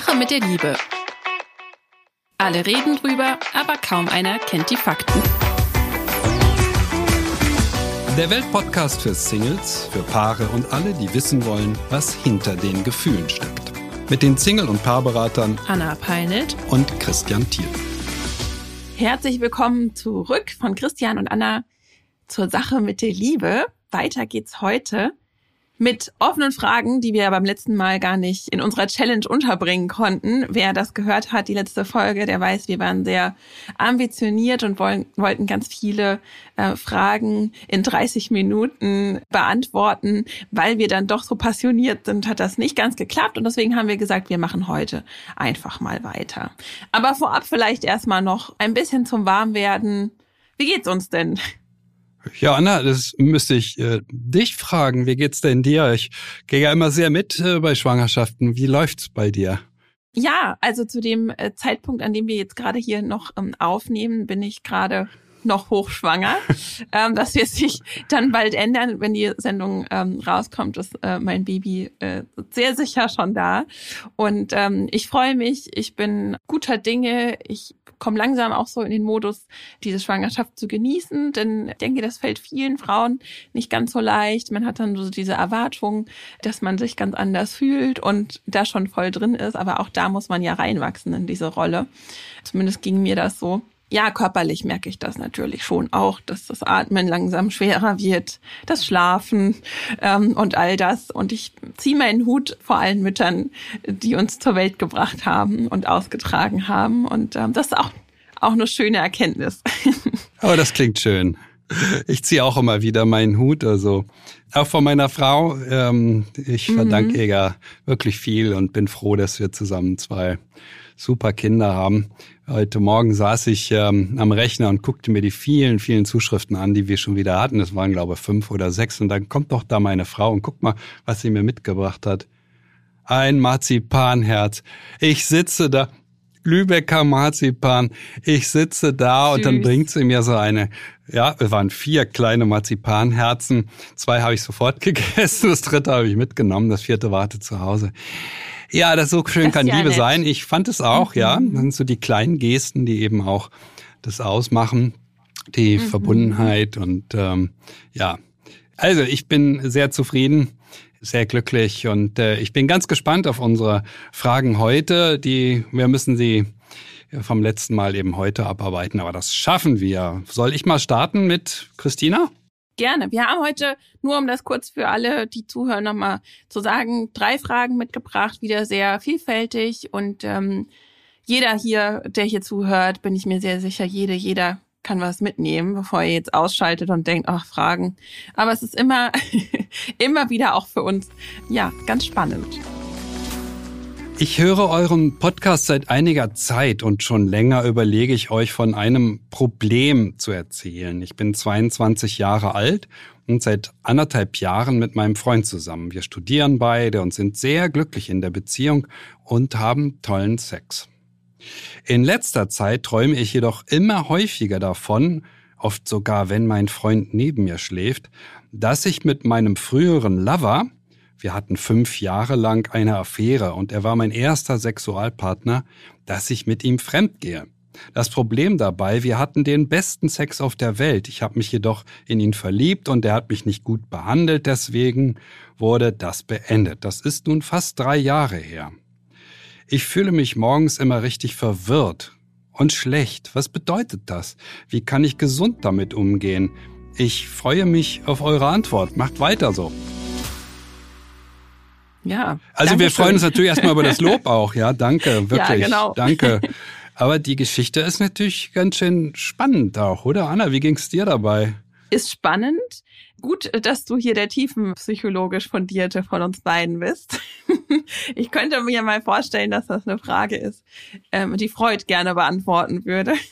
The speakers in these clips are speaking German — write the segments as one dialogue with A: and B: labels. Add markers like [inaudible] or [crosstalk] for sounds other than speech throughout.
A: Sache mit der Liebe. Alle reden drüber, aber kaum einer kennt die Fakten.
B: Der Weltpodcast für Singles, für Paare und alle, die wissen wollen, was hinter den Gefühlen steckt. Mit den Single- und Paarberatern
A: Anna Peinelt
B: und Christian Thiel.
A: Herzlich willkommen zurück von Christian und Anna zur Sache mit der Liebe. Weiter geht's heute mit offenen Fragen, die wir beim letzten Mal gar nicht in unserer Challenge unterbringen konnten. Wer das gehört hat, die letzte Folge, der weiß, wir waren sehr ambitioniert und wollen, wollten ganz viele äh, Fragen in 30 Minuten beantworten. Weil wir dann doch so passioniert sind, hat das nicht ganz geklappt und deswegen haben wir gesagt, wir machen heute einfach mal weiter. Aber vorab vielleicht erstmal noch ein bisschen zum Warmwerden. Wie geht's uns denn?
B: Ja, Anna, das müsste ich äh, dich fragen. Wie geht's denn dir? Ich gehe ja immer sehr mit äh, bei Schwangerschaften. Wie läuft's bei dir?
A: Ja, also zu dem äh, Zeitpunkt, an dem wir jetzt gerade hier noch ähm, aufnehmen, bin ich gerade noch hochschwanger. [laughs] ähm, das wird sich dann bald ändern, wenn die Sendung ähm, rauskommt, ist äh, mein Baby äh, sehr sicher schon da. Und ähm, ich freue mich, ich bin guter Dinge, ich komme langsam auch so in den Modus, diese Schwangerschaft zu genießen, denn ich denke, das fällt vielen Frauen nicht ganz so leicht. Man hat dann so diese Erwartung, dass man sich ganz anders fühlt und da schon voll drin ist, aber auch da muss man ja reinwachsen in diese Rolle. Zumindest ging mir das so. Ja, körperlich merke ich das natürlich schon auch, dass das Atmen langsam schwerer wird, das Schlafen ähm, und all das. Und ich ziehe meinen Hut vor allen Müttern, die uns zur Welt gebracht haben und ausgetragen haben. Und ähm, das ist auch, auch eine schöne Erkenntnis. [laughs]
B: Aber das klingt schön. Ich ziehe auch immer wieder meinen Hut, also auch von meiner Frau. Ähm, ich verdanke mhm. ihr ja wirklich viel und bin froh, dass wir zusammen zwei super Kinder haben. Heute Morgen saß ich ähm, am Rechner und guckte mir die vielen, vielen Zuschriften an, die wir schon wieder hatten. Das waren, glaube ich, fünf oder sechs. Und dann kommt doch da meine Frau und guck mal, was sie mir mitgebracht hat. Ein Marzipanherz. Ich sitze da, Lübecker Marzipan. Ich sitze da Süß. und dann bringt sie mir so eine, ja, es waren vier kleine Marzipanherzen. Zwei habe ich sofort [laughs] gegessen, das dritte habe ich mitgenommen, das vierte wartet zu Hause. Ja, das so schön das kann ja Liebe nett. sein. Ich fand es auch, mhm. ja. Das sind so die kleinen Gesten, die eben auch das ausmachen, die mhm. Verbundenheit und ähm, ja. Also ich bin sehr zufrieden, sehr glücklich und äh, ich bin ganz gespannt auf unsere Fragen heute. Die wir müssen sie vom letzten Mal eben heute abarbeiten, aber das schaffen wir. Soll ich mal starten mit Christina?
A: Gerne. Wir haben heute, nur um das kurz für alle, die zuhören, nochmal zu sagen, drei Fragen mitgebracht, wieder sehr vielfältig. Und ähm, jeder hier, der hier zuhört, bin ich mir sehr sicher, jede, jeder kann was mitnehmen, bevor ihr jetzt ausschaltet und denkt, ach, Fragen. Aber es ist immer, [laughs] immer wieder auch für uns, ja, ganz spannend.
B: Ich höre euren Podcast seit einiger Zeit und schon länger überlege ich euch von einem Problem zu erzählen. Ich bin 22 Jahre alt und seit anderthalb Jahren mit meinem Freund zusammen. Wir studieren beide und sind sehr glücklich in der Beziehung und haben tollen Sex. In letzter Zeit träume ich jedoch immer häufiger davon, oft sogar wenn mein Freund neben mir schläft, dass ich mit meinem früheren Lover wir hatten fünf Jahre lang eine Affäre und er war mein erster Sexualpartner, dass ich mit ihm fremdgehe. Das Problem dabei, wir hatten den besten Sex auf der Welt. Ich habe mich jedoch in ihn verliebt und er hat mich nicht gut behandelt, deswegen wurde das beendet. Das ist nun fast drei Jahre her. Ich fühle mich morgens immer richtig verwirrt und schlecht. Was bedeutet das? Wie kann ich gesund damit umgehen? Ich freue mich auf eure Antwort. Macht weiter so.
A: Ja.
B: Also wir freuen uns natürlich erstmal über das Lob auch, ja. Danke, [laughs] wirklich. Ja, genau. Danke. [laughs] Aber die Geschichte ist natürlich ganz schön spannend auch, oder Anna? Wie ging's dir dabei?
A: Ist spannend. Gut, dass du hier der tiefenpsychologisch fundierte von uns beiden bist. [laughs] Ich könnte mir mal vorstellen, dass das eine Frage ist, ähm, die Freud gerne beantworten würde. [laughs]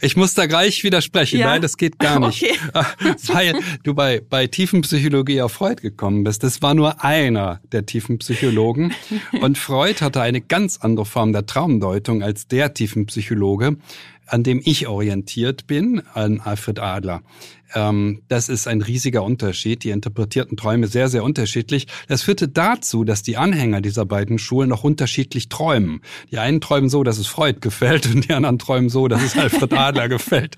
B: Ich muss da gleich widersprechen. Ja? Nein, das geht gar nicht. Okay. [laughs] Weil du bei, bei Tiefenpsychologie auf Freud gekommen bist. Das war nur einer der Tiefenpsychologen. Und Freud hatte eine ganz andere Form der Traumdeutung als der Tiefenpsychologe. An dem ich orientiert bin, an Alfred Adler. Ähm, das ist ein riesiger Unterschied. Die interpretierten Träume sehr, sehr unterschiedlich. Das führte dazu, dass die Anhänger dieser beiden Schulen noch unterschiedlich träumen. Die einen träumen so, dass es Freud gefällt und die anderen träumen so, dass es Alfred Adler [laughs] gefällt.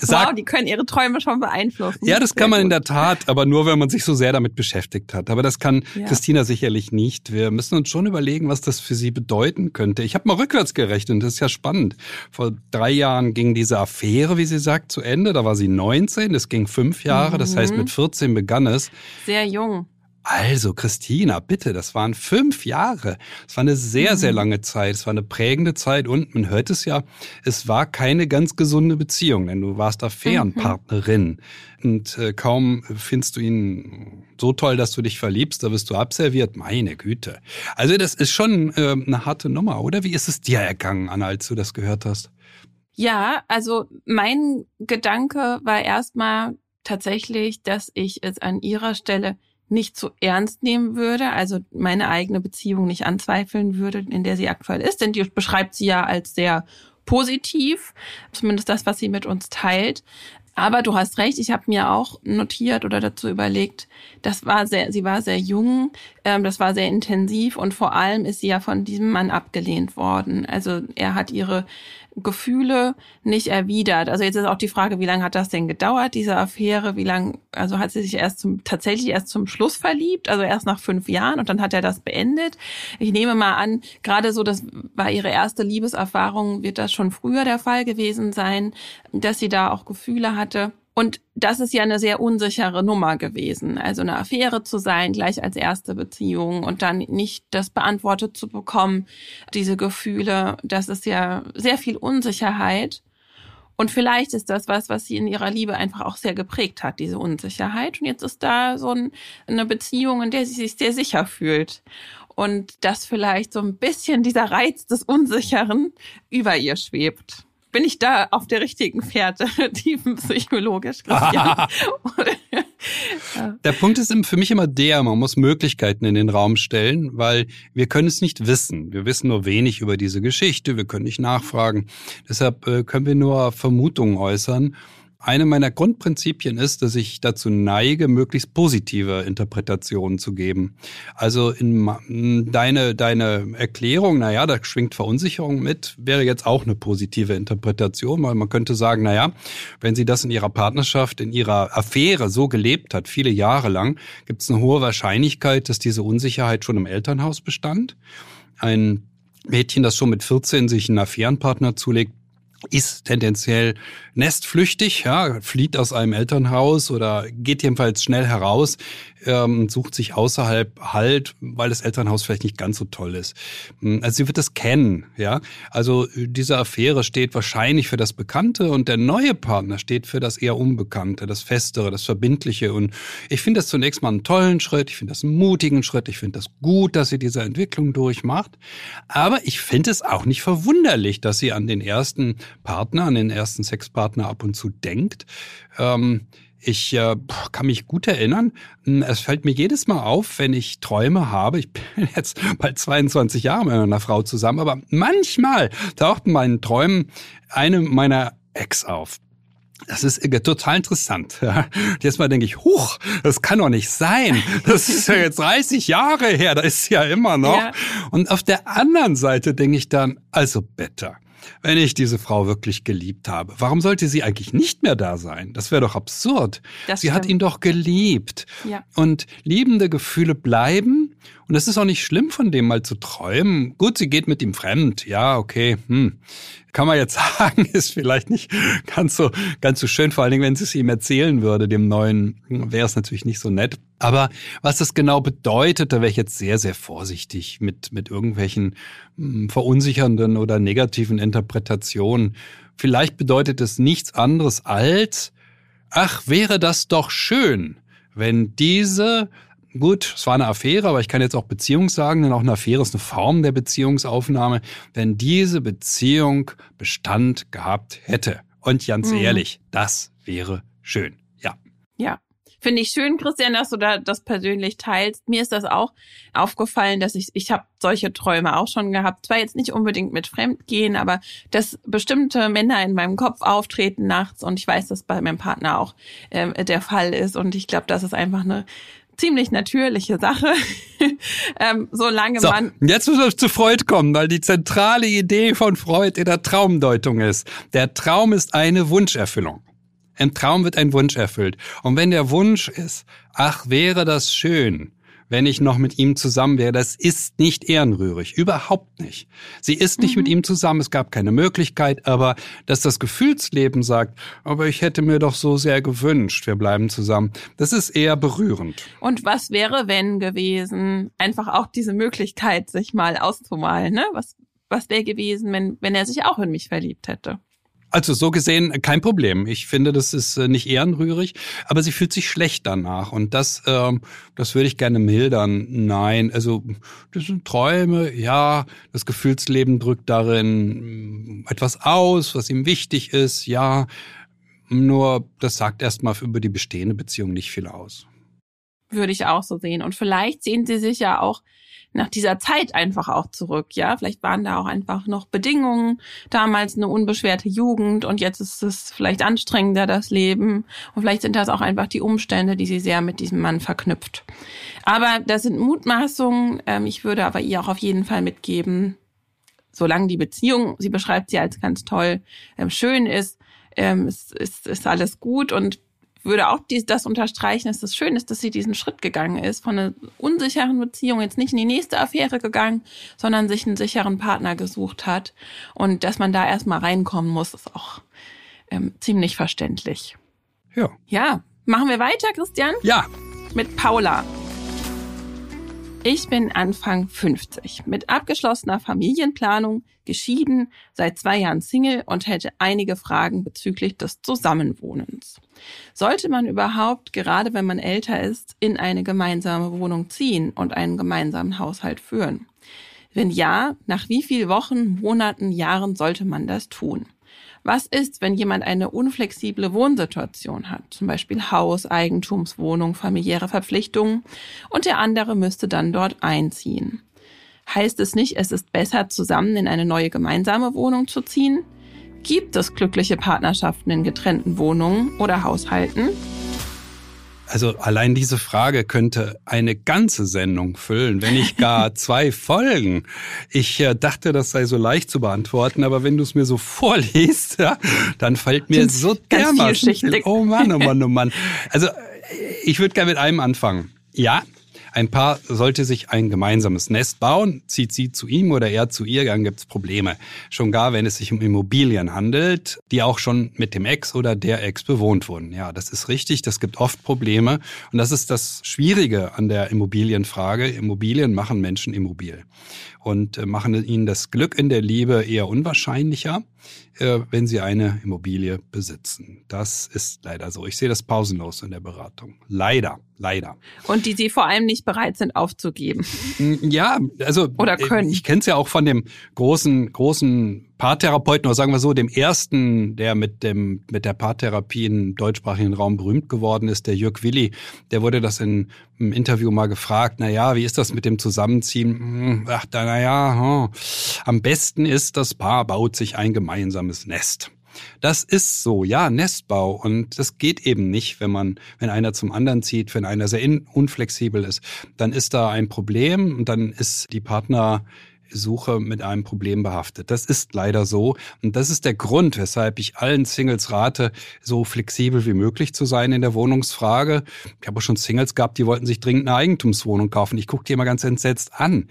A: Sag, wow, die können ihre Träume schon beeinflussen.
B: Ja, das kann man in der Tat, aber nur, wenn man sich so sehr damit beschäftigt hat. Aber das kann ja. Christina sicherlich nicht. Wir müssen uns schon überlegen, was das für sie bedeuten könnte. Ich habe mal rückwärts gerechnet, das ist ja spannend. Vor drei Jahren ging diese Affäre, wie sie sagt, zu Ende. Da war sie 19 14, es ging fünf Jahre, das heißt mit 14 mhm. begann es.
A: Sehr jung.
B: Also, Christina, bitte, das waren fünf Jahre. Es war eine sehr, sehr mhm. lange Zeit. Es war eine prägende Zeit und man hört es ja, es war keine ganz gesunde Beziehung, denn du warst Affärenpartnerin. Mhm. Und äh, kaum findest du ihn so toll, dass du dich verliebst, da wirst du abserviert. Meine Güte. Also, das ist schon äh, eine harte Nummer, oder? Wie ist es dir ergangen, Anna, als du das gehört hast?
A: Ja, also mein Gedanke war erstmal tatsächlich, dass ich es an ihrer Stelle nicht zu ernst nehmen würde, also meine eigene Beziehung nicht anzweifeln würde, in der sie aktuell ist, denn die beschreibt sie ja als sehr positiv, zumindest das, was sie mit uns teilt. Aber du hast recht, ich habe mir auch notiert oder dazu überlegt, das war sehr, sie war sehr jung, ähm, das war sehr intensiv und vor allem ist sie ja von diesem Mann abgelehnt worden. Also er hat ihre Gefühle nicht erwidert. Also jetzt ist auch die Frage, wie lange hat das denn gedauert, diese Affäre? Wie lange, also hat sie sich erst zum, tatsächlich erst zum Schluss verliebt, also erst nach fünf Jahren und dann hat er das beendet. Ich nehme mal an, gerade so, das war ihre erste Liebeserfahrung, wird das schon früher der Fall gewesen sein, dass sie da auch Gefühle hatte. Und das ist ja eine sehr unsichere Nummer gewesen. Also eine Affäre zu sein, gleich als erste Beziehung und dann nicht das beantwortet zu bekommen, diese Gefühle, das ist ja sehr viel Unsicherheit. Und vielleicht ist das was, was sie in ihrer Liebe einfach auch sehr geprägt hat, diese Unsicherheit. Und jetzt ist da so ein, eine Beziehung, in der sie sich sehr sicher fühlt. Und dass vielleicht so ein bisschen dieser Reiz des Unsicheren über ihr schwebt bin ich da auf der richtigen Fährte, [laughs] tiefenpsychologisch, Christian? [laughs]
B: der Punkt ist für mich immer der, man muss Möglichkeiten in den Raum stellen, weil wir können es nicht wissen. Wir wissen nur wenig über diese Geschichte, wir können nicht nachfragen. Deshalb äh, können wir nur Vermutungen äußern eine meiner Grundprinzipien ist, dass ich dazu neige, möglichst positive Interpretationen zu geben. Also in deine, deine Erklärung, naja, da schwingt Verunsicherung mit, wäre jetzt auch eine positive Interpretation, weil man könnte sagen, naja, wenn sie das in ihrer Partnerschaft, in ihrer Affäre so gelebt hat, viele Jahre lang, gibt es eine hohe Wahrscheinlichkeit, dass diese Unsicherheit schon im Elternhaus bestand. Ein Mädchen, das schon mit 14 sich einen Affärenpartner zulegt, ist tendenziell nestflüchtig, ja, flieht aus einem Elternhaus oder geht jedenfalls schnell heraus, ähm, sucht sich außerhalb Halt, weil das Elternhaus vielleicht nicht ganz so toll ist. Hm, also sie wird das kennen, ja. Also diese Affäre steht wahrscheinlich für das Bekannte und der neue Partner steht für das eher Unbekannte, das Festere, das Verbindliche. Und ich finde das zunächst mal einen tollen Schritt, ich finde das einen mutigen Schritt, ich finde das gut, dass sie diese Entwicklung durchmacht. Aber ich finde es auch nicht verwunderlich, dass sie an den ersten Partner, an den ersten Sexpartner ab und zu denkt. Ähm, ich äh, kann mich gut erinnern. Hm, es fällt mir jedes Mal auf, wenn ich Träume habe. Ich [laughs] bin jetzt bald 22 Jahre mit einer Frau zusammen, aber manchmal taucht in meinen Träumen eine meiner Ex auf. Das ist total interessant. [laughs] Jetzt mal denke ich, huch, das kann doch nicht sein. Das ist ja jetzt 30 Jahre her, da ist sie ja immer noch. Ja. Und auf der anderen Seite denke ich dann, also bitte, wenn ich diese Frau wirklich geliebt habe. Warum sollte sie eigentlich nicht mehr da sein? Das wäre doch absurd. Das sie stimmt. hat ihn doch geliebt. Ja. Und liebende Gefühle bleiben. Und es ist auch nicht schlimm, von dem mal zu träumen. Gut, sie geht mit ihm fremd. Ja, okay. Hm kann man jetzt [laughs] sagen, ist vielleicht nicht ganz so, ganz so schön. Vor allen Dingen, wenn sie es ihm erzählen würde, dem Neuen, wäre es natürlich nicht so nett. Aber was das genau bedeutet, da wäre ich jetzt sehr, sehr vorsichtig mit, mit irgendwelchen hm, verunsichernden oder negativen Interpretationen. Vielleicht bedeutet es nichts anderes als, ach, wäre das doch schön, wenn diese gut, es war eine Affäre, aber ich kann jetzt auch Beziehung sagen, denn auch eine Affäre ist eine Form der Beziehungsaufnahme, wenn diese Beziehung Bestand gehabt hätte. Und ganz mhm. ehrlich, das wäre schön. Ja.
A: Ja. Finde ich schön, Christian, dass du da das persönlich teilst. Mir ist das auch aufgefallen, dass ich, ich habe solche Träume auch schon gehabt. Zwar jetzt nicht unbedingt mit Fremdgehen, aber dass bestimmte Männer in meinem Kopf auftreten nachts und ich weiß, dass bei meinem Partner auch äh, der Fall ist. Und ich glaube, das ist einfach eine ziemlich natürliche Sache, [laughs] ähm, solange so, man.
B: Jetzt müssen wir zu Freud kommen, weil die zentrale Idee von Freud in der Traumdeutung ist. Der Traum ist eine Wunscherfüllung. Im Traum wird ein Wunsch erfüllt. Und wenn der Wunsch ist, ach, wäre das schön, wenn ich noch mit ihm zusammen wäre, das ist nicht ehrenrührig. Überhaupt nicht. Sie ist nicht mhm. mit ihm zusammen. Es gab keine Möglichkeit, aber dass das Gefühlsleben sagt, aber ich hätte mir doch so sehr gewünscht, wir bleiben zusammen. Das ist eher berührend.
A: Und was wäre, wenn gewesen? Einfach auch diese Möglichkeit, sich mal auszumalen, ne? Was, was wäre gewesen, wenn, wenn er sich auch in mich verliebt hätte?
B: Also so gesehen kein Problem. Ich finde, das ist äh, nicht ehrenrührig, aber sie fühlt sich schlecht danach und das, ähm, das würde ich gerne mildern. Nein, also das sind Träume. Ja, das Gefühlsleben drückt darin mm, etwas aus, was ihm wichtig ist. Ja, nur das sagt erstmal über die bestehende Beziehung nicht viel aus.
A: Würde ich auch so sehen. Und vielleicht sehen sie sich ja auch nach dieser Zeit einfach auch zurück, ja. Vielleicht waren da auch einfach noch Bedingungen, damals eine unbeschwerte Jugend und jetzt ist es vielleicht anstrengender, das Leben. Und vielleicht sind das auch einfach die Umstände, die sie sehr mit diesem Mann verknüpft. Aber das sind Mutmaßungen. Ähm, ich würde aber ihr auch auf jeden Fall mitgeben, solange die Beziehung, sie beschreibt sie als ganz toll, ähm, schön ist, ähm, ist, ist, ist alles gut und würde auch dies, das unterstreichen, dass es schön ist, dass sie diesen Schritt gegangen ist, von einer unsicheren Beziehung jetzt nicht in die nächste Affäre gegangen, sondern sich einen sicheren Partner gesucht hat. Und dass man da erstmal reinkommen muss, ist auch ähm, ziemlich verständlich.
B: Ja.
A: Ja. Machen wir weiter, Christian?
B: Ja.
A: Mit Paula. Ich bin Anfang 50, mit abgeschlossener Familienplanung, geschieden, seit zwei Jahren Single und hätte einige Fragen bezüglich des Zusammenwohnens. Sollte man überhaupt, gerade wenn man älter ist, in eine gemeinsame Wohnung ziehen und einen gemeinsamen Haushalt führen? Wenn ja, nach wie viel Wochen, Monaten, Jahren sollte man das tun? Was ist, wenn jemand eine unflexible Wohnsituation hat, zum Beispiel Haus, Eigentumswohnung, familiäre Verpflichtungen, und der andere müsste dann dort einziehen? Heißt es nicht, es ist besser, zusammen in eine neue gemeinsame Wohnung zu ziehen? Gibt es glückliche Partnerschaften in getrennten Wohnungen oder Haushalten?
B: Also allein diese Frage könnte eine ganze Sendung füllen, wenn nicht gar [laughs] zwei Folgen. Ich äh, dachte, das sei so leicht zu beantworten, aber wenn du es mir so [laughs] vorliest, ja, dann fällt mir so dermaßen. Oh Mann, oh Mann, oh Mann. [laughs] Also äh, ich würde gerne mit einem anfangen. Ja, ein Paar sollte sich ein gemeinsames Nest bauen, zieht sie zu ihm oder er zu ihr, dann gibt's Probleme. Schon gar, wenn es sich um Immobilien handelt, die auch schon mit dem Ex oder der Ex bewohnt wurden. Ja, das ist richtig, das gibt oft Probleme. Und das ist das Schwierige an der Immobilienfrage. Immobilien machen Menschen immobil und äh, machen ihnen das Glück in der Liebe eher unwahrscheinlicher, äh, wenn sie eine Immobilie besitzen. Das ist leider so. Ich sehe das pausenlos in der Beratung. Leider, leider.
A: Und die sie vor allem nicht bereit sind aufzugeben.
B: Ja, also
A: oder können.
B: Ich kenne es ja auch von dem großen, großen Paartherapeuten oder sagen wir so, dem ersten, der mit dem mit der Paartherapie im deutschsprachigen Raum berühmt geworden ist, der Jörg Willi, der wurde das in einem Interview mal gefragt, na ja, wie ist das mit dem Zusammenziehen? Hm, ach, na ja, hm. am besten ist, das Paar baut sich ein gemeinsames Nest. Das ist so, ja, Nestbau. Und das geht eben nicht, wenn man, wenn einer zum anderen zieht, wenn einer sehr unflexibel ist. Dann ist da ein Problem und dann ist die Partner Suche mit einem Problem behaftet. Das ist leider so. Und das ist der Grund, weshalb ich allen Singles rate, so flexibel wie möglich zu sein in der Wohnungsfrage. Ich habe auch schon Singles gehabt, die wollten sich dringend eine Eigentumswohnung kaufen. Ich gucke die immer ganz entsetzt an.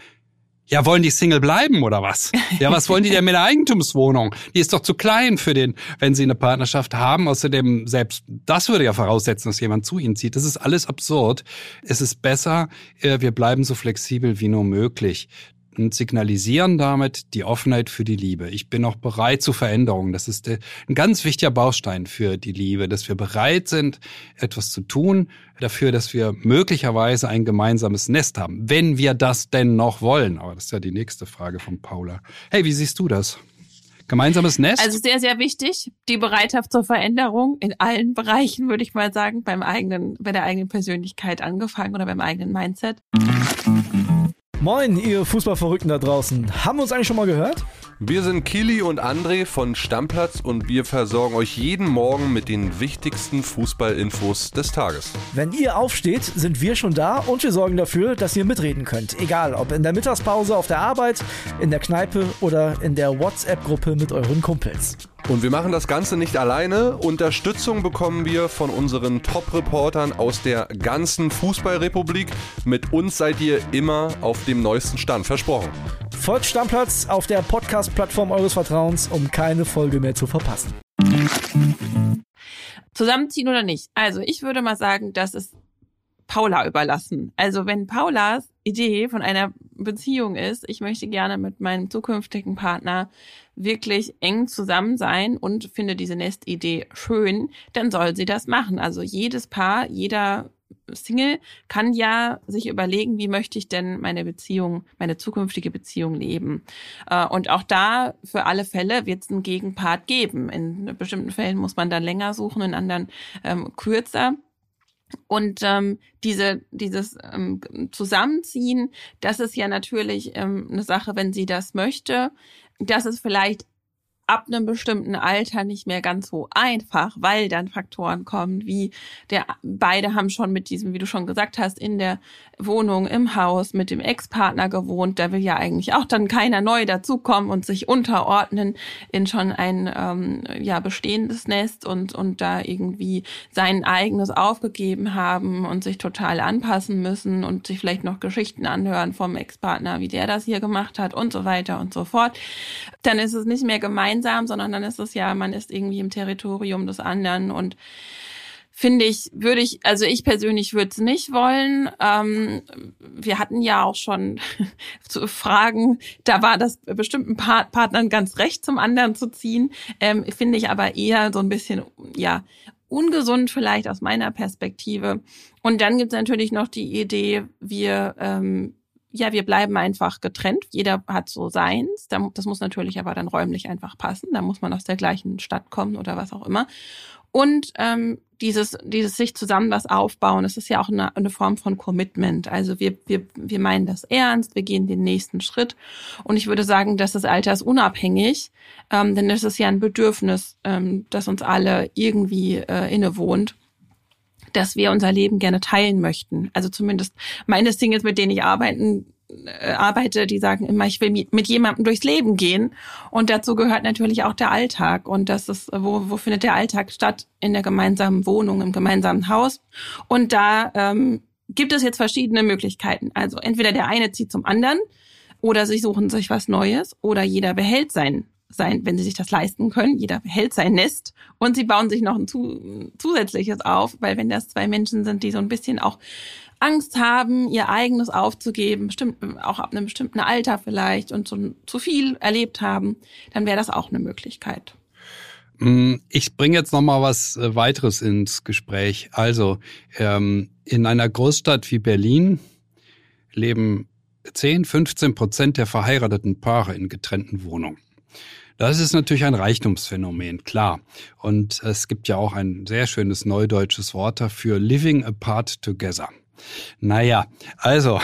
B: Ja, wollen die Single bleiben oder was? Ja, was wollen die denn mit der Eigentumswohnung? Die ist doch zu klein für den, wenn sie eine Partnerschaft haben. Außerdem, selbst das würde ja voraussetzen, dass jemand zu ihnen zieht. Das ist alles absurd. Es ist besser, äh, wir bleiben so flexibel wie nur möglich und signalisieren damit die Offenheit für die Liebe. Ich bin auch bereit zu Veränderungen. Das ist ein ganz wichtiger Baustein für die Liebe, dass wir bereit sind, etwas zu tun dafür, dass wir möglicherweise ein gemeinsames Nest haben, wenn wir das denn noch wollen. Aber das ist ja die nächste Frage von Paula. Hey, wie siehst du das? Gemeinsames Nest?
A: Also sehr, sehr wichtig. Die Bereitschaft zur Veränderung in allen Bereichen, würde ich mal sagen, beim eigenen, bei der eigenen Persönlichkeit angefangen oder beim eigenen Mindset.
C: Moin, ihr Fußballverrückten da draußen. Haben wir uns eigentlich schon mal gehört?
D: Wir sind Kili und André von Stammplatz und wir versorgen euch jeden Morgen mit den wichtigsten Fußballinfos des Tages.
C: Wenn ihr aufsteht, sind wir schon da und wir sorgen dafür, dass ihr mitreden könnt. Egal, ob in der Mittagspause auf der Arbeit, in der Kneipe oder in der WhatsApp-Gruppe mit euren Kumpels.
D: Und wir machen das Ganze nicht alleine. Unterstützung bekommen wir von unseren Top-Reportern aus der ganzen Fußballrepublik. Mit uns seid ihr immer auf dem neuesten Stand. Versprochen.
C: Folgt Stammplatz auf der Podcast-Plattform eures Vertrauens, um keine Folge mehr zu verpassen.
A: Zusammenziehen oder nicht? Also ich würde mal sagen, das ist Paula überlassen. Also wenn Paulas Idee von einer Beziehung ist, ich möchte gerne mit meinem zukünftigen Partner wirklich eng zusammen sein und finde diese Nestidee schön, dann soll sie das machen. Also jedes Paar, jeder Single kann ja sich überlegen, wie möchte ich denn meine Beziehung, meine zukünftige Beziehung leben. Äh, und auch da für alle Fälle wird es einen Gegenpart geben. In bestimmten Fällen muss man dann länger suchen, in anderen ähm, kürzer. Und ähm, diese, dieses ähm, Zusammenziehen, das ist ja natürlich ähm, eine Sache, wenn sie das möchte. Dass es vielleicht ab einem bestimmten Alter nicht mehr ganz so einfach, weil dann Faktoren kommen, wie der beide haben schon mit diesem, wie du schon gesagt hast, in der Wohnung, im Haus mit dem Ex-Partner gewohnt. Da will ja eigentlich auch dann keiner neu dazukommen und sich unterordnen in schon ein ähm, ja bestehendes Nest und und da irgendwie sein eigenes aufgegeben haben und sich total anpassen müssen und sich vielleicht noch Geschichten anhören vom Ex-Partner, wie der das hier gemacht hat und so weiter und so fort. Dann ist es nicht mehr gemeinsam, sondern dann ist es ja, man ist irgendwie im Territorium des anderen und finde ich, würde ich, also ich persönlich würde es nicht wollen. Ähm, wir hatten ja auch schon [laughs] zu Fragen, da war das bestimmten Part Partnern ganz recht, zum anderen zu ziehen. Ähm, finde ich aber eher so ein bisschen, ja, ungesund vielleicht aus meiner Perspektive. Und dann gibt es natürlich noch die Idee, wir ähm, ja, wir bleiben einfach getrennt. Jeder hat so seins. Das muss natürlich aber dann räumlich einfach passen. Da muss man aus der gleichen Stadt kommen oder was auch immer. Und ähm, dieses, dieses sich zusammen was aufbauen, das ist ja auch eine, eine Form von Commitment. Also wir, wir, wir meinen das ernst, wir gehen den nächsten Schritt. Und ich würde sagen, das ist altersunabhängig, ähm, denn das ist ja ein Bedürfnis, ähm, das uns alle irgendwie äh, innewohnt dass wir unser Leben gerne teilen möchten. Also zumindest meine Singles, mit denen ich arbeiten, äh, arbeite, die sagen immer, ich will mit jemandem durchs Leben gehen. Und dazu gehört natürlich auch der Alltag. Und das ist, wo, wo findet der Alltag statt? In der gemeinsamen Wohnung, im gemeinsamen Haus. Und da ähm, gibt es jetzt verschiedene Möglichkeiten. Also entweder der eine zieht zum anderen oder sie suchen sich was Neues oder jeder behält sein sein, wenn sie sich das leisten können. Jeder behält sein Nest und sie bauen sich noch ein zu, zusätzliches auf, weil wenn das zwei Menschen sind, die so ein bisschen auch Angst haben, ihr eigenes aufzugeben, bestimmt auch ab einem bestimmten Alter vielleicht und so zu viel erlebt haben, dann wäre das auch eine Möglichkeit.
B: Mm, ich bringe jetzt noch mal was äh, weiteres ins Gespräch. Also ähm, in einer Großstadt wie Berlin leben 10, 15 Prozent der verheirateten Paare in getrennten Wohnungen. Das ist natürlich ein Reichtumsphänomen, klar. Und es gibt ja auch ein sehr schönes neudeutsches Wort dafür, living apart together. Naja, also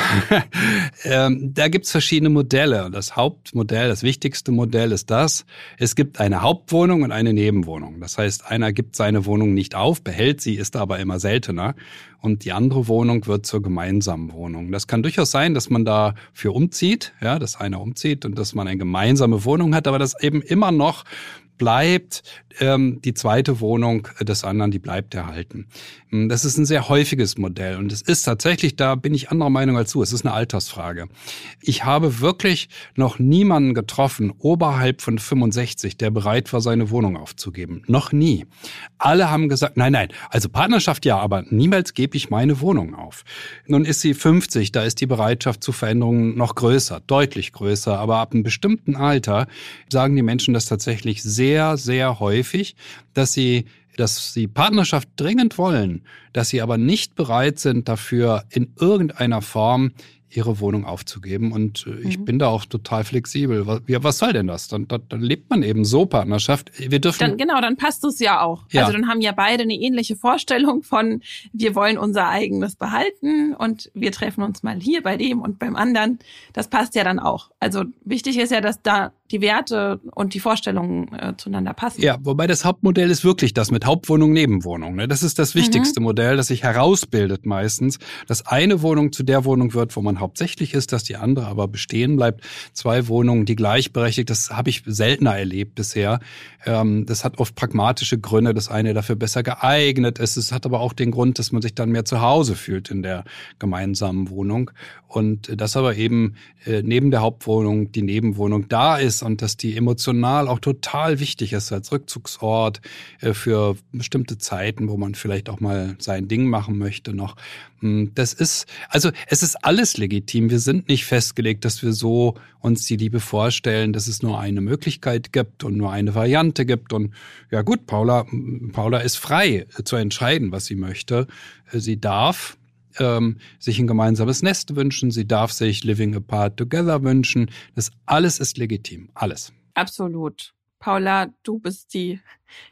B: [laughs] ähm, da gibt's verschiedene Modelle. Das Hauptmodell, das wichtigste Modell ist das, es gibt eine Hauptwohnung und eine Nebenwohnung. Das heißt, einer gibt seine Wohnung nicht auf, behält sie, ist aber immer seltener und die andere Wohnung wird zur gemeinsamen Wohnung. Das kann durchaus sein, dass man dafür umzieht, ja, dass einer umzieht und dass man eine gemeinsame Wohnung hat, aber das eben immer noch bleibt, ähm, die zweite Wohnung des anderen, die bleibt erhalten. Hm, das ist ein sehr häufiges Modell und es ist tatsächlich, da bin ich anderer Meinung als du, es ist eine Altersfrage. Ich habe wirklich noch niemanden getroffen, oberhalb von 65, der bereit war, seine Wohnung aufzugeben. Noch nie. Alle haben gesagt, nein, nein, also Partnerschaft ja, aber niemals gebe ich meine Wohnung auf. Nun ist sie 50, da ist die Bereitschaft zu Veränderungen noch größer, deutlich größer, aber ab einem bestimmten Alter sagen die Menschen das tatsächlich sehr, sehr häufig, dass sie dass sie Partnerschaft dringend wollen, dass sie aber nicht bereit sind, dafür in irgendeiner Form ihre Wohnung aufzugeben. Und äh, ich mhm. bin da auch total flexibel. Was, ja, was soll denn das? Dann, dann, dann lebt man eben so Partnerschaft. Wir dürfen.
A: Dann, genau, dann passt es ja auch. Ja. Also dann haben ja beide eine ähnliche Vorstellung von, wir wollen unser eigenes behalten und wir treffen uns mal hier bei dem und beim anderen. Das passt ja dann auch. Also wichtig ist ja, dass da die Werte und die Vorstellungen äh, zueinander passen.
B: Ja, wobei das Hauptmodell ist wirklich das mit Hauptwohnung, Nebenwohnung. Ne? Das ist das wichtigste mhm. Modell, das sich herausbildet meistens, dass eine Wohnung zu der Wohnung wird, wo man hauptsächlich ist, dass die andere aber bestehen bleibt. Zwei Wohnungen, die gleichberechtigt, das habe ich seltener erlebt bisher. Ähm, das hat oft pragmatische Gründe, dass eine dafür besser geeignet ist. Es hat aber auch den Grund, dass man sich dann mehr zu Hause fühlt in der gemeinsamen Wohnung. Und das aber eben äh, neben der Hauptwohnung die Nebenwohnung da ist und dass die emotional auch total wichtig ist als Rückzugsort äh, für bestimmte Zeiten, wo man vielleicht auch mal sein Ding machen möchte noch. Hm, das ist, also es ist alles legitim. Wir sind nicht festgelegt, dass wir so uns die Liebe vorstellen, dass es nur eine Möglichkeit gibt und nur eine Variante gibt. Und ja gut, Paula, Paula ist frei zu entscheiden, was sie möchte. Sie darf ähm, sich ein gemeinsames Nest wünschen, sie darf sich Living Apart Together wünschen. Das alles ist legitim, alles.
A: Absolut. Paula, du bist die,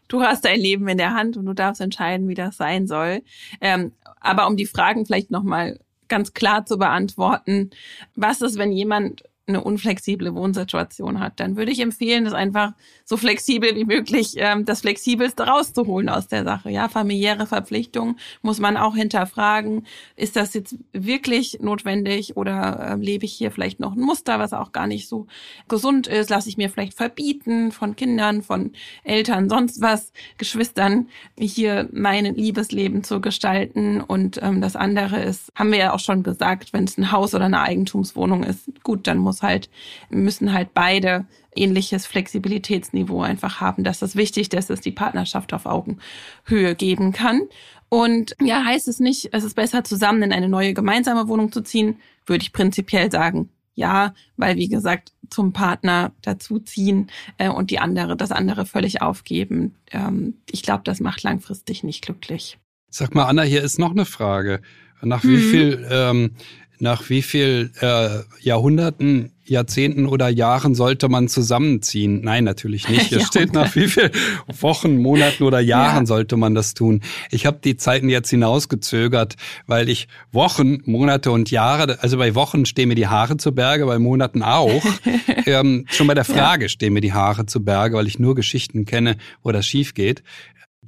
A: du hast dein Leben in der Hand und du darfst entscheiden, wie das sein soll. Ähm, aber um die Fragen vielleicht nochmal ganz klar zu beantworten, was ist, wenn jemand eine unflexible Wohnsituation hat, dann würde ich empfehlen, das einfach so flexibel wie möglich, ähm, das Flexibelste rauszuholen aus der Sache. Ja, familiäre Verpflichtungen muss man auch hinterfragen. Ist das jetzt wirklich notwendig oder äh, lebe ich hier vielleicht noch ein Muster, was auch gar nicht so gesund ist? Lasse ich mir vielleicht verbieten von Kindern, von Eltern, sonst was, Geschwistern, hier mein Liebesleben zu gestalten. Und ähm, das andere ist, haben wir ja auch schon gesagt, wenn es ein Haus oder eine Eigentumswohnung ist, gut, dann muss halt, müssen halt beide ähnliches Flexibilitätsniveau einfach haben. Das ist wichtig, dass es die Partnerschaft auf Augenhöhe geben kann. Und ja, heißt es nicht, es ist besser zusammen in eine neue gemeinsame Wohnung zu ziehen, würde ich prinzipiell sagen. Ja, weil wie gesagt, zum Partner dazuziehen äh, und die andere, das andere völlig aufgeben. Ähm, ich glaube, das macht langfristig nicht glücklich.
B: Sag mal, Anna, hier ist noch eine Frage. Nach mhm. wie viel ähm, nach wie viel äh, Jahrhunderten, Jahrzehnten oder Jahren sollte man zusammenziehen? Nein, natürlich [laughs] nicht. Es steht nach wie viel Wochen, Monaten oder Jahren ja. sollte man das tun. Ich habe die Zeiten jetzt hinausgezögert, weil ich Wochen, Monate und Jahre, also bei Wochen stehen mir die Haare zu Berge, bei Monaten auch. [laughs] ähm, schon bei der Frage ja. stehen mir die Haare zu Berge, weil ich nur Geschichten kenne, wo das schief geht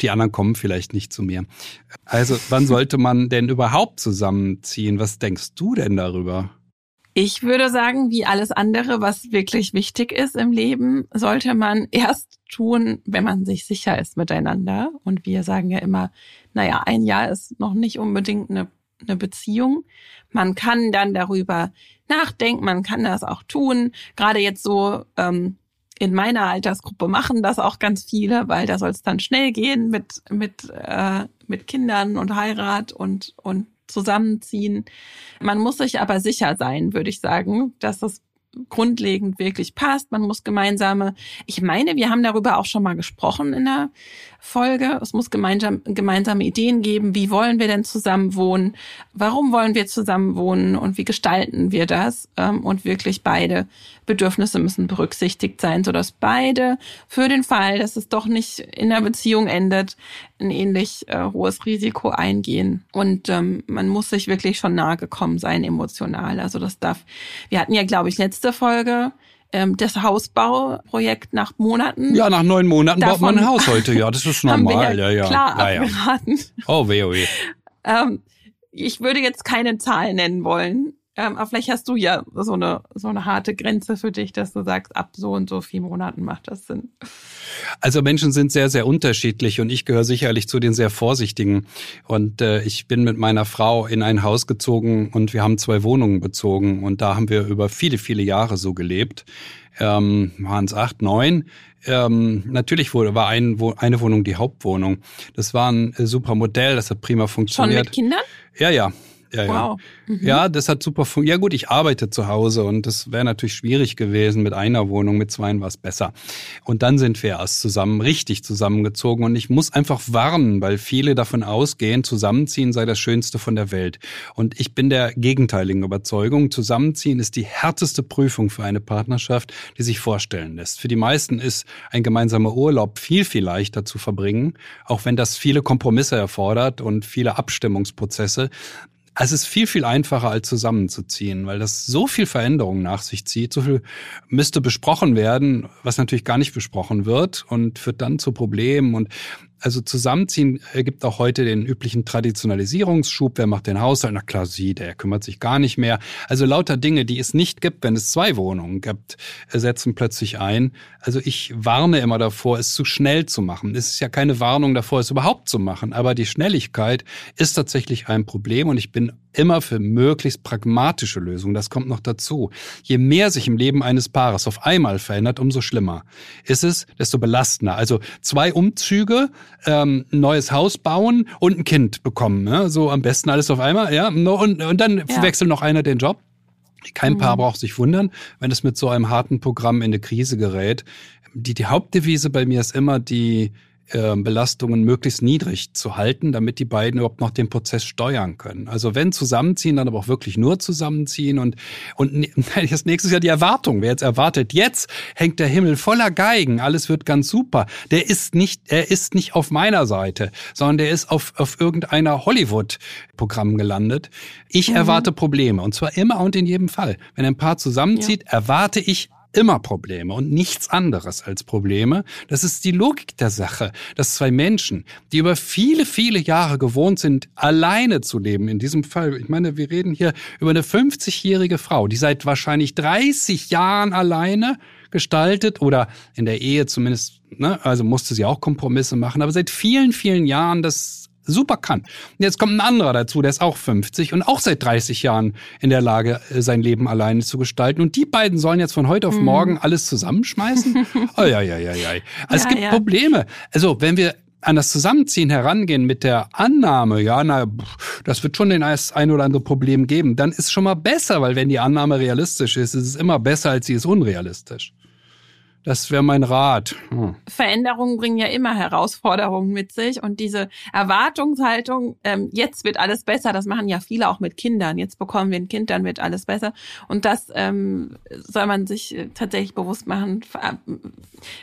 B: die anderen kommen vielleicht nicht zu mir. Also wann [laughs] sollte man denn überhaupt zusammenziehen? Was denkst du denn darüber?
A: Ich würde sagen, wie alles andere, was wirklich wichtig ist im Leben, sollte man erst tun, wenn man sich sicher ist miteinander. Und wir sagen ja immer, naja, ein Jahr ist noch nicht unbedingt eine, eine Beziehung. Man kann dann darüber nachdenken, man kann das auch tun. Gerade jetzt so ähm, in meiner Altersgruppe machen das auch ganz viele, weil da soll es dann schnell gehen mit mit äh, mit Kindern und Heirat und und zusammenziehen. Man muss sich aber sicher sein, würde ich sagen, dass das grundlegend wirklich passt. Man muss gemeinsame, ich meine, wir haben darüber auch schon mal gesprochen in der Folge. Es muss gemeinsam, gemeinsame Ideen geben. Wie wollen wir denn zusammen wohnen? Warum wollen wir zusammen wohnen? Und wie gestalten wir das? Ähm, und wirklich beide Bedürfnisse müssen berücksichtigt sein, sodass beide für den Fall, dass es doch nicht in der Beziehung endet, ein ähnlich äh, hohes Risiko eingehen. Und ähm, man muss sich wirklich schon nahe gekommen sein, emotional. Also das darf, wir hatten ja, glaube ich, letzte Folge ähm, das Hausbauprojekt nach Monaten.
B: Ja, nach neun Monaten baut man ein Haus heute. Ja, das ist [laughs] normal.
A: ja,
B: ja, ja.
A: Klar ja, abgeraten.
B: Oh, weh, oh, weh.
A: ähm, ich würde jetzt keine Zahl nennen wollen, ähm, aber vielleicht hast du ja so eine, so eine harte Grenze für dich, dass du sagst, ab so und so vier Monaten macht das Sinn.
B: Also Menschen sind sehr, sehr unterschiedlich und ich gehöre sicherlich zu den sehr Vorsichtigen. Und äh, ich bin mit meiner Frau in ein Haus gezogen und wir haben zwei Wohnungen bezogen und da haben wir über viele, viele Jahre so gelebt. Ähm, waren es acht, neun. Ähm, natürlich wurde, war ein, eine Wohnung die Hauptwohnung. Das war ein äh, super Modell, das hat prima funktioniert.
A: Schon mit Kindern?
B: Ja, ja. Ja, ja.
A: Wow. Mhm.
B: Ja, das hat super funktioniert. Ja gut, ich arbeite zu Hause und das wäre natürlich schwierig gewesen. Mit einer Wohnung, mit zweien war es besser. Und dann sind wir erst zusammen, richtig zusammengezogen. Und ich muss einfach warnen, weil viele davon ausgehen, zusammenziehen sei das Schönste von der Welt. Und ich bin der gegenteiligen Überzeugung, zusammenziehen ist die härteste Prüfung für eine Partnerschaft, die sich vorstellen lässt. Für die meisten ist ein gemeinsamer Urlaub viel, viel leichter zu verbringen, auch wenn das viele Kompromisse erfordert und viele Abstimmungsprozesse. Also es ist viel, viel einfacher als zusammenzuziehen, weil das so viel Veränderung nach sich zieht. So viel müsste besprochen werden, was natürlich gar nicht besprochen wird und führt dann zu Problemen. Und also zusammenziehen ergibt auch heute den üblichen Traditionalisierungsschub. Wer macht den Haushalt? Na klar, sie, der kümmert sich gar nicht mehr. Also lauter Dinge, die es nicht gibt, wenn es zwei Wohnungen gibt, setzen plötzlich ein. Also ich warne immer davor, es zu schnell zu machen. Es ist ja keine Warnung davor, es überhaupt zu machen. Aber die Schnelligkeit ist tatsächlich ein Problem und ich bin immer für möglichst pragmatische Lösungen. Das kommt noch dazu. Je mehr sich im Leben eines Paares auf einmal verändert, umso schlimmer ist es, desto belastender. Also zwei Umzüge, ähm, neues Haus bauen und ein Kind bekommen. Ne? So am besten alles auf einmal, ja. Und, und dann ja. wechselt noch einer den Job. Kein mhm. Paar braucht sich wundern, wenn es mit so einem harten Programm in eine Krise gerät. Die, die Hauptdevise bei mir ist immer die Belastungen möglichst niedrig zu halten, damit die beiden überhaupt noch den Prozess steuern können. Also wenn zusammenziehen, dann aber auch wirklich nur zusammenziehen und und [laughs] das nächste Jahr die Erwartung. Wer jetzt erwartet, jetzt hängt der Himmel voller Geigen, alles wird ganz super. Der ist nicht, er ist nicht auf meiner Seite, sondern der ist auf auf irgendeiner Hollywood-Programm gelandet. Ich mhm. erwarte Probleme und zwar immer und in jedem Fall. Wenn ein Paar zusammenzieht, ja. erwarte ich immer Probleme und nichts anderes als Probleme. Das ist die Logik der Sache, dass zwei Menschen, die über viele, viele Jahre gewohnt sind, alleine zu leben, in diesem Fall, ich meine, wir reden hier über eine 50-jährige Frau, die seit wahrscheinlich 30 Jahren alleine gestaltet oder in der Ehe zumindest, ne, also musste sie auch Kompromisse machen, aber seit vielen, vielen Jahren das super kann. Und jetzt kommt ein anderer dazu, der ist auch 50 und auch seit 30 Jahren in der Lage, äh, sein Leben alleine zu gestalten. Und die beiden sollen jetzt von heute auf mhm. morgen alles zusammenschmeißen? oh, ja, ja, ja, ja. Also es gibt ja. Probleme. Also wenn wir an das Zusammenziehen herangehen mit der Annahme, ja, na, das wird schon den ein oder andere Problem geben, dann ist schon mal besser, weil wenn die Annahme realistisch ist, ist es immer besser, als sie ist unrealistisch. Das wäre mein Rat.
A: Hm. Veränderungen bringen ja immer Herausforderungen mit sich und diese Erwartungshaltung, ähm, jetzt wird alles besser, das machen ja viele auch mit Kindern. Jetzt bekommen wir ein Kind, dann wird alles besser. Und das ähm, soll man sich äh, tatsächlich bewusst machen. Ver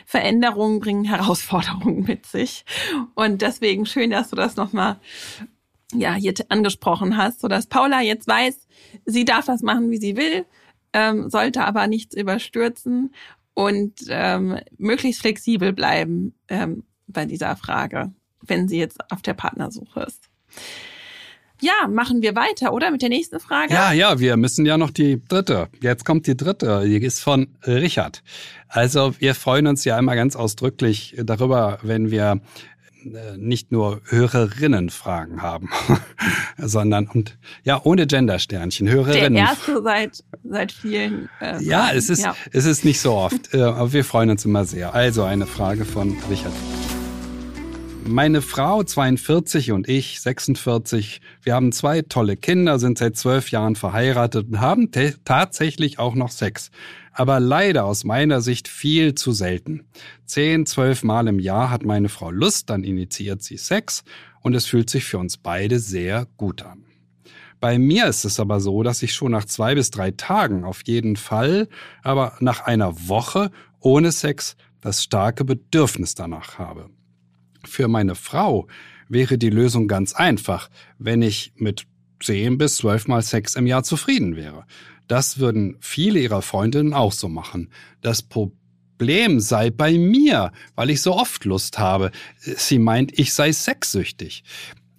A: Veränderungen bringen Herausforderungen mit sich. Und deswegen schön, dass du das nochmal ja, hier angesprochen hast, sodass Paula jetzt weiß, sie darf das machen, wie sie will, ähm, sollte aber nichts überstürzen und ähm, möglichst flexibel bleiben ähm, bei dieser Frage, wenn sie jetzt auf der Partnersuche ist. Ja, machen wir weiter, oder? Mit der nächsten Frage?
B: Ja, ja, wir müssen ja noch die dritte. Jetzt kommt die dritte. Die ist von Richard. Also wir freuen uns ja immer ganz ausdrücklich darüber, wenn wir nicht nur Hörerinnenfragen haben, [laughs] sondern und ja ohne Gendersternchen Hörerinnen.
A: Der erste seit seit vielen.
B: Äh, ja, es ist ja. es ist nicht so oft, äh, aber wir freuen uns immer sehr. Also eine Frage von Richard. Meine Frau 42 und ich 46. Wir haben zwei tolle Kinder, sind seit zwölf Jahren verheiratet und haben tatsächlich auch noch Sex aber leider aus meiner Sicht viel zu selten. Zehn, zwölf Mal im Jahr hat meine Frau Lust, dann initiiert sie Sex und es fühlt sich für uns beide sehr gut an. Bei mir ist es aber so, dass ich schon nach zwei bis drei Tagen auf jeden Fall, aber nach einer Woche ohne Sex das starke Bedürfnis danach habe. Für meine Frau wäre die Lösung ganz einfach, wenn ich mit zehn bis zwölf Mal Sex im Jahr zufrieden wäre. Das würden viele ihrer Freundinnen auch so machen. Das Problem sei bei mir, weil ich so oft Lust habe. Sie meint, ich sei sexsüchtig.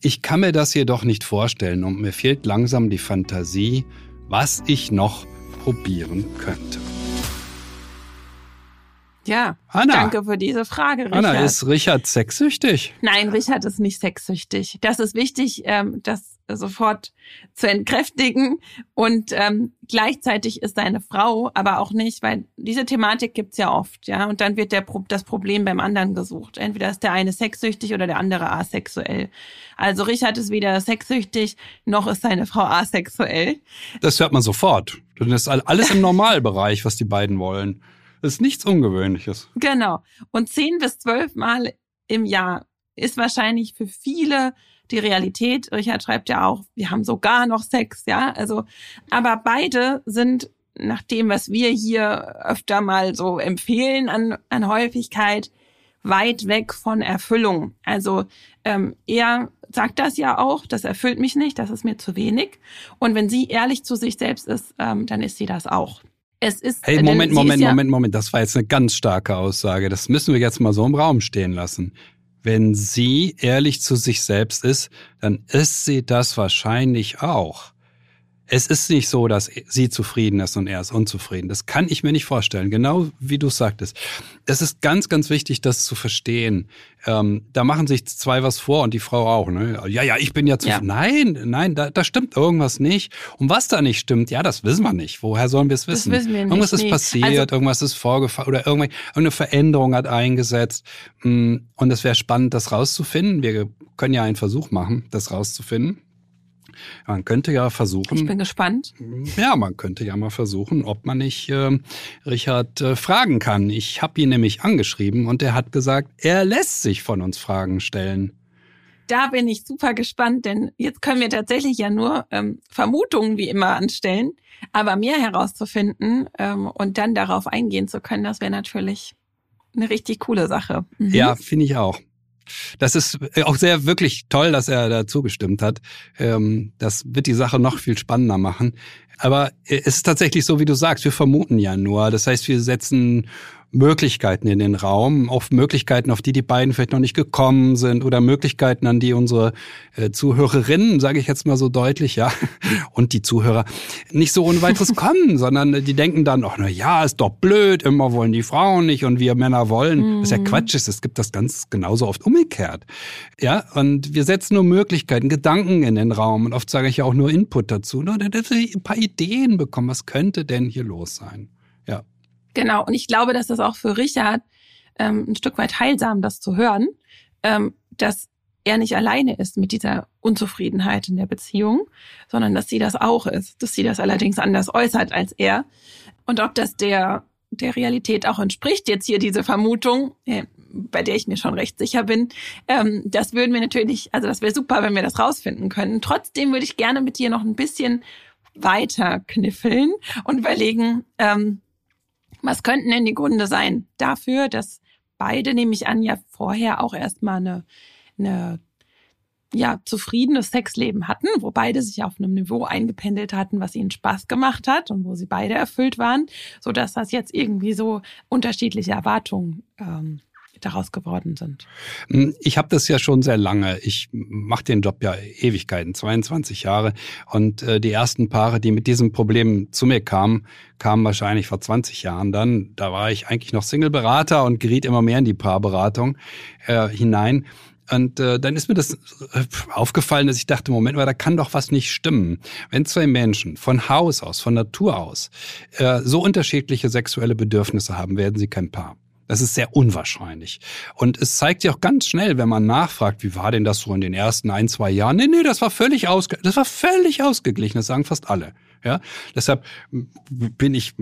B: Ich kann mir das jedoch nicht vorstellen und mir fehlt langsam die Fantasie, was ich noch probieren könnte.
A: Ja, Anna. danke für diese Frage, Richard.
B: Anna, ist Richard sexsüchtig?
A: Nein, Richard ist nicht sexsüchtig. Das ist wichtig, ähm, dass sofort zu entkräftigen. Und ähm, gleichzeitig ist seine Frau aber auch nicht, weil diese Thematik gibt's ja oft, ja. Und dann wird der, das Problem beim anderen gesucht. Entweder ist der eine sexsüchtig oder der andere asexuell. Also Richard ist weder sexsüchtig, noch ist seine Frau asexuell.
B: Das hört man sofort. Das ist alles im [laughs] Normalbereich, was die beiden wollen. Das ist nichts Ungewöhnliches.
A: Genau. Und zehn bis zwölf Mal im Jahr ist wahrscheinlich für viele die Realität. Richard schreibt ja auch, wir haben sogar noch Sex, ja. Also, aber beide sind nach dem, was wir hier öfter mal so empfehlen an, an Häufigkeit, weit weg von Erfüllung. Also ähm, er sagt das ja auch, das erfüllt mich nicht, das ist mir zu wenig. Und wenn sie ehrlich zu sich selbst ist, ähm, dann ist sie das auch. Es ist.
B: Hey, Moment, Moment, ja Moment, Moment. Das war jetzt eine ganz starke Aussage. Das müssen wir jetzt mal so im Raum stehen lassen. Wenn sie ehrlich zu sich selbst ist, dann ist sie das wahrscheinlich auch. Es ist nicht so, dass sie zufrieden ist und er ist unzufrieden. Das kann ich mir nicht vorstellen. Genau wie du sagtest. Es ist ganz, ganz wichtig, das zu verstehen. Ähm, da machen sich zwei was vor und die Frau auch. Ne? Ja, ja, ich bin ja zufrieden. Ja. Nein, nein, da, da stimmt irgendwas nicht. Und was da nicht stimmt, ja, das wissen wir nicht. Woher sollen wir es wissen?
A: Das wissen wir
B: nicht. Irgendwas ist passiert, also, irgendwas ist vorgefallen oder irgendeine Veränderung hat eingesetzt. Mm, und es wäre spannend, das rauszufinden. Wir können ja einen Versuch machen, das rauszufinden. Man könnte ja versuchen.
A: Ich bin gespannt.
B: Ja, man könnte ja mal versuchen, ob man nicht äh, Richard äh, fragen kann. Ich habe ihn nämlich angeschrieben und er hat gesagt, er lässt sich von uns Fragen stellen.
A: Da bin ich super gespannt, denn jetzt können wir tatsächlich ja nur ähm, Vermutungen wie immer anstellen, aber mehr herauszufinden ähm, und dann darauf eingehen zu können, das wäre natürlich eine richtig coole Sache.
B: Mhm. Ja, finde ich auch. Das ist äh, auch sehr wirklich toll, dass er da zugestimmt hat. Ähm, das wird die Sache noch viel spannender machen. Aber äh, es ist tatsächlich so, wie du sagst, wir vermuten ja nur. Das heißt, wir setzen Möglichkeiten in den Raum, auf Möglichkeiten, auf die die beiden vielleicht noch nicht gekommen sind oder Möglichkeiten, an die unsere äh, Zuhörerinnen, sage ich jetzt mal so deutlich, ja, [laughs] und die Zuhörer nicht so ohne weiteres [laughs] kommen, sondern die denken dann, ach na ja, ist doch blöd, immer wollen die Frauen nicht und wir Männer wollen. Mhm. Was ja Quatsch ist, es gibt das ganz genauso oft umgekehrt. Ja, und wir setzen nur Möglichkeiten, Gedanken in den Raum und oft sage ich ja auch nur Input dazu, nur dass wir ein paar Ideen bekommen, was könnte denn hier los sein?
A: Genau, und ich glaube, dass das auch für Richard ähm, ein Stück weit heilsam, das zu hören, ähm, dass er nicht alleine ist mit dieser Unzufriedenheit in der Beziehung, sondern dass sie das auch ist, dass sie das allerdings anders äußert als er. Und ob das der, der Realität auch entspricht, jetzt hier diese Vermutung, äh, bei der ich mir schon recht sicher bin, ähm, das würden wir natürlich, also das wäre super, wenn wir das rausfinden können. Trotzdem würde ich gerne mit dir noch ein bisschen weiter kniffeln und überlegen, ähm, was könnten denn die Gründe sein dafür, dass beide, nehme ich an, ja vorher auch erstmal eine, eine ja, zufriedenes Sexleben hatten, wo beide sich auf einem Niveau eingependelt hatten, was ihnen Spaß gemacht hat und wo sie beide erfüllt waren, so dass das jetzt irgendwie so unterschiedliche Erwartungen ähm, daraus geworden sind?
B: Hm, ich habe das ja schon sehr lange. Ich mache den Job ja Ewigkeiten, 22 Jahre. Und äh, die ersten Paare, die mit diesem Problem zu mir kamen, kamen wahrscheinlich vor 20 Jahren dann. Da war ich eigentlich noch Single-Berater und geriet immer mehr in die Paarberatung äh, hinein. Und äh, dann ist mir das äh, aufgefallen, dass ich dachte, Moment mal, da kann doch was nicht stimmen. Wenn zwei Menschen von Haus aus, von Natur aus, äh, so unterschiedliche sexuelle Bedürfnisse haben, werden sie kein Paar. Das ist sehr unwahrscheinlich. Und es zeigt sich auch ganz schnell, wenn man nachfragt, wie war denn das so in den ersten ein, zwei Jahren? Nee, nee, das war völlig ausge das war völlig ausgeglichen. Das sagen fast alle. Ja, deshalb bin ich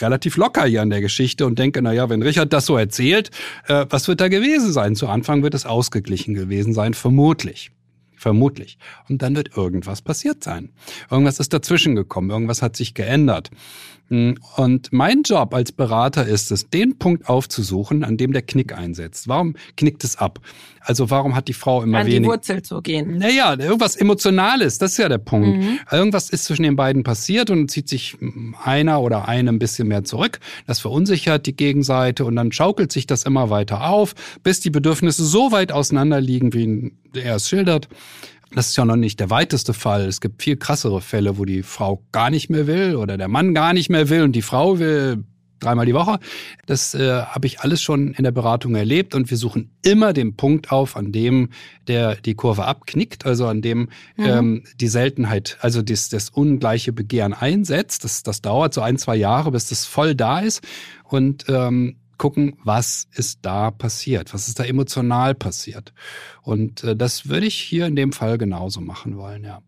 B: relativ locker hier an der Geschichte und denke, na ja, wenn Richard das so erzählt, äh, was wird da gewesen sein? Zu Anfang wird es ausgeglichen gewesen sein, vermutlich. Vermutlich. Und dann wird irgendwas passiert sein. Irgendwas ist dazwischen gekommen, irgendwas hat sich geändert. Und mein Job als Berater ist es, den Punkt aufzusuchen, an dem der Knick einsetzt. Warum knickt es ab? Also warum hat die Frau immer wenig...
A: An die Wurzel zu gehen.
B: Naja, irgendwas Emotionales, das ist ja der Punkt. Mhm. Irgendwas ist zwischen den beiden passiert und zieht sich einer oder eine ein bisschen mehr zurück. Das verunsichert die Gegenseite und dann schaukelt sich das immer weiter auf, bis die Bedürfnisse so weit auseinander liegen, wie er es schildert. Das ist ja noch nicht der weiteste Fall. Es gibt viel krassere Fälle, wo die Frau gar nicht mehr will oder der Mann gar nicht mehr will und die Frau will dreimal die Woche. Das äh, habe ich alles schon in der Beratung erlebt und wir suchen immer den Punkt auf, an dem der die Kurve abknickt, also an dem mhm. ähm, die Seltenheit, also das, das ungleiche Begehren einsetzt. Das, das dauert so ein, zwei Jahre, bis das voll da ist und ähm, gucken, was ist da passiert, was ist da emotional passiert. Und äh, das würde ich hier in dem Fall genauso machen wollen, ja.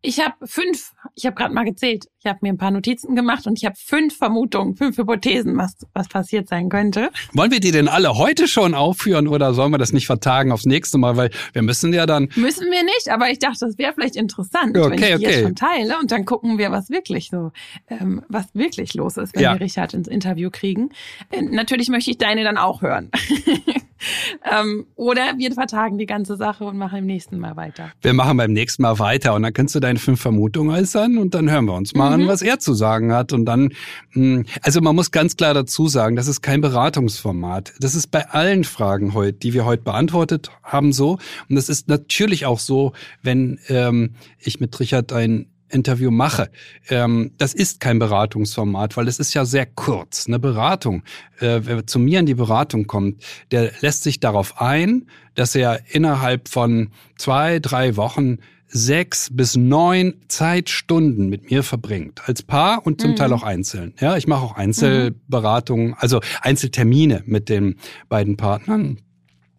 A: Ich habe fünf, ich habe gerade mal gezählt, ich habe mir ein paar Notizen gemacht und ich habe fünf Vermutungen, fünf Hypothesen, was, was passiert sein könnte.
B: Wollen wir die denn alle heute schon aufführen oder sollen wir das nicht vertagen aufs nächste Mal? Weil wir müssen ja dann.
A: Müssen wir nicht, aber ich dachte, das wäre vielleicht interessant, okay, wenn ich die okay. jetzt schon teile und dann gucken wir, was wirklich so, ähm, was wirklich los ist, wenn ja. wir Richard ins Interview kriegen. Äh, natürlich möchte ich deine dann auch hören. [laughs] [laughs] ähm, oder wir vertagen die ganze Sache und machen im nächsten Mal weiter.
B: Wir machen beim nächsten Mal weiter und dann kannst du deine fünf Vermutungen äußern und dann hören wir uns mal mhm. an, was er zu sagen hat. Und dann, hm, also man muss ganz klar dazu sagen, das ist kein Beratungsformat. Das ist bei allen Fragen heute, die wir heute beantwortet haben, so. Und das ist natürlich auch so, wenn ähm, ich mit Richard ein Interview mache. Ähm, das ist kein Beratungsformat, weil es ist ja sehr kurz. Eine Beratung, äh, wer zu mir in die Beratung kommt, der lässt sich darauf ein, dass er innerhalb von zwei, drei Wochen sechs bis neun Zeitstunden mit mir verbringt. Als Paar und zum mhm. Teil auch einzeln. Ja, ich mache auch Einzelberatungen, also Einzeltermine mit den beiden Partnern.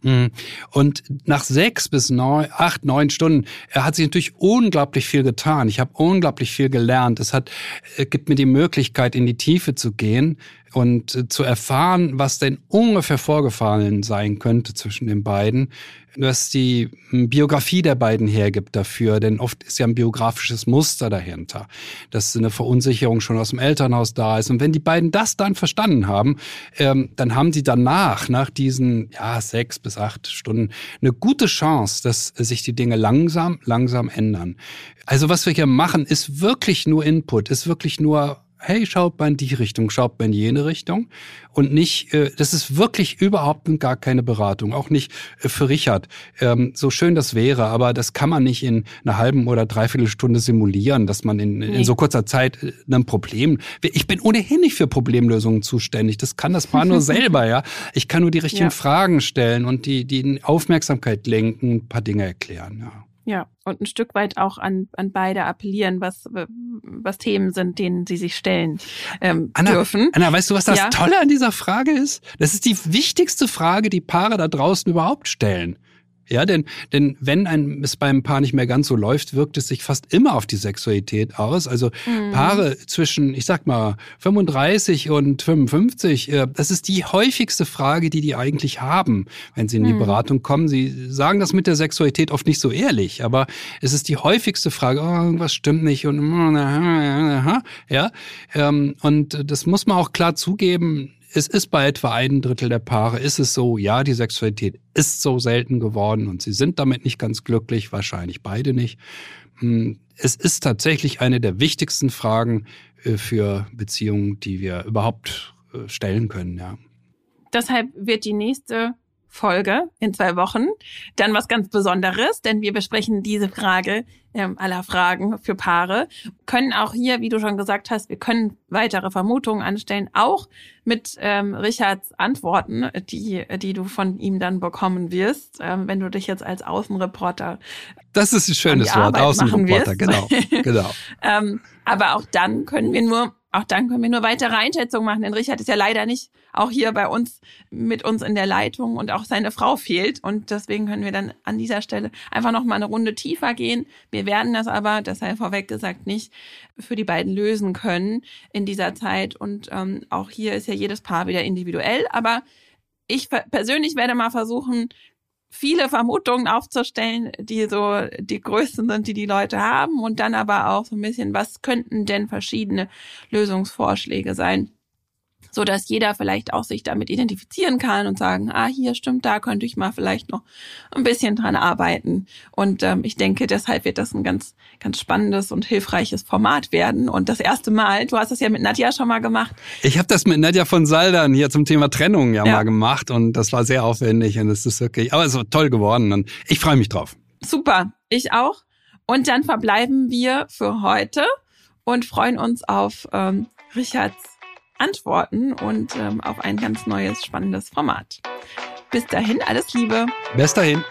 B: Mhm. Und nach sechs bis neun, acht, neun Stunden er hat sich natürlich unglaublich viel getan. Ich habe unglaublich viel gelernt. Es hat, es gibt mir die Möglichkeit, in die Tiefe zu gehen und äh, zu erfahren, was denn ungefähr vorgefallen sein könnte zwischen den beiden, was die hm, Biografie der beiden hergibt dafür, denn oft ist ja ein biografisches Muster dahinter, dass eine Verunsicherung schon aus dem Elternhaus da ist. Und wenn die beiden das dann verstanden haben, ähm, dann haben sie danach, nach diesen ja, sechs bis acht Stunden, eine gute Chance, dass sich die Dinge langsam, langsam ändern. Also was wir hier machen, ist wirklich nur Input, ist wirklich nur hey, schaut mal in die Richtung, schaut mal in jene Richtung. Und nicht, äh, das ist wirklich überhaupt gar keine Beratung, auch nicht äh, für Richard. Ähm, so schön das wäre, aber das kann man nicht in einer halben oder dreiviertel Stunde simulieren, dass man in, nee. in so kurzer Zeit äh, ein Problem. Ich bin ohnehin nicht für Problemlösungen zuständig. Das kann das Paar nur [laughs] selber, ja. Ich kann nur die richtigen ja. Fragen stellen und die, die Aufmerksamkeit lenken, ein paar Dinge erklären, ja.
A: Ja, und ein Stück weit auch an, an beide appellieren, was, was Themen sind, denen sie sich stellen ähm,
B: Anna,
A: dürfen.
B: Anna, weißt du, was das ja? Tolle an dieser Frage ist? Das ist die wichtigste Frage, die Paare da draußen überhaupt stellen. Ja, denn, denn wenn ein, es beim Paar nicht mehr ganz so läuft, wirkt es sich fast immer auf die Sexualität aus. Also mhm. Paare zwischen, ich sag mal, 35 und 55, äh, das ist die häufigste Frage, die die eigentlich haben, wenn sie in die mhm. Beratung kommen. Sie sagen das mit der Sexualität oft nicht so ehrlich, aber es ist die häufigste Frage, oh, irgendwas stimmt nicht und [laughs] ja, ähm, und das muss man auch klar zugeben es ist bei etwa ein Drittel der Paare, ist es so, ja, die Sexualität ist so selten geworden und sie sind damit nicht ganz glücklich, wahrscheinlich beide nicht. Hm, es ist tatsächlich eine der wichtigsten Fragen äh, für Beziehungen, die wir überhaupt äh, stellen können, ja.
A: Deshalb wird die nächste Folge in zwei Wochen. Dann was ganz Besonderes, denn wir besprechen diese Frage ähm, aller Fragen für Paare, können auch hier, wie du schon gesagt hast, wir können weitere Vermutungen anstellen, auch mit ähm, Richards Antworten, die, die du von ihm dann bekommen wirst, ähm, wenn du dich jetzt als Außenreporter
B: das ist ein schönes Wort, Außenreporter, genau, genau. [laughs]
A: ähm, aber auch dann können wir nur auch dann können wir nur weitere Einschätzungen machen, denn Richard ist ja leider nicht auch hier bei uns mit uns in der Leitung und auch seine Frau fehlt und deswegen können wir dann an dieser Stelle einfach noch mal eine Runde tiefer gehen. Wir werden das aber, das sei vorweg gesagt, nicht für die beiden lösen können in dieser Zeit und ähm, auch hier ist ja jedes Paar wieder individuell, aber ich persönlich werde mal versuchen, viele Vermutungen aufzustellen, die so die größten sind, die die Leute haben und dann aber auch so ein bisschen, was könnten denn verschiedene Lösungsvorschläge sein, so dass jeder vielleicht auch sich damit identifizieren kann und sagen, ah, hier stimmt, da könnte ich mal vielleicht noch ein bisschen dran arbeiten. Und ähm, ich denke, deshalb wird das ein ganz, ganz spannendes und hilfreiches Format werden. Und das erste Mal, du hast das ja mit Nadja schon mal gemacht.
B: Ich habe das mit Nadja von Saldern hier zum Thema Trennung ja, ja. mal gemacht und das war sehr aufwendig und es ist wirklich, aber es ist toll geworden und ich freue mich drauf.
A: Super, ich auch. Und dann verbleiben wir für heute und freuen uns auf ähm, Richards antworten und ähm, auf ein ganz neues, spannendes Format. Bis dahin, alles Liebe.
B: Bis dahin.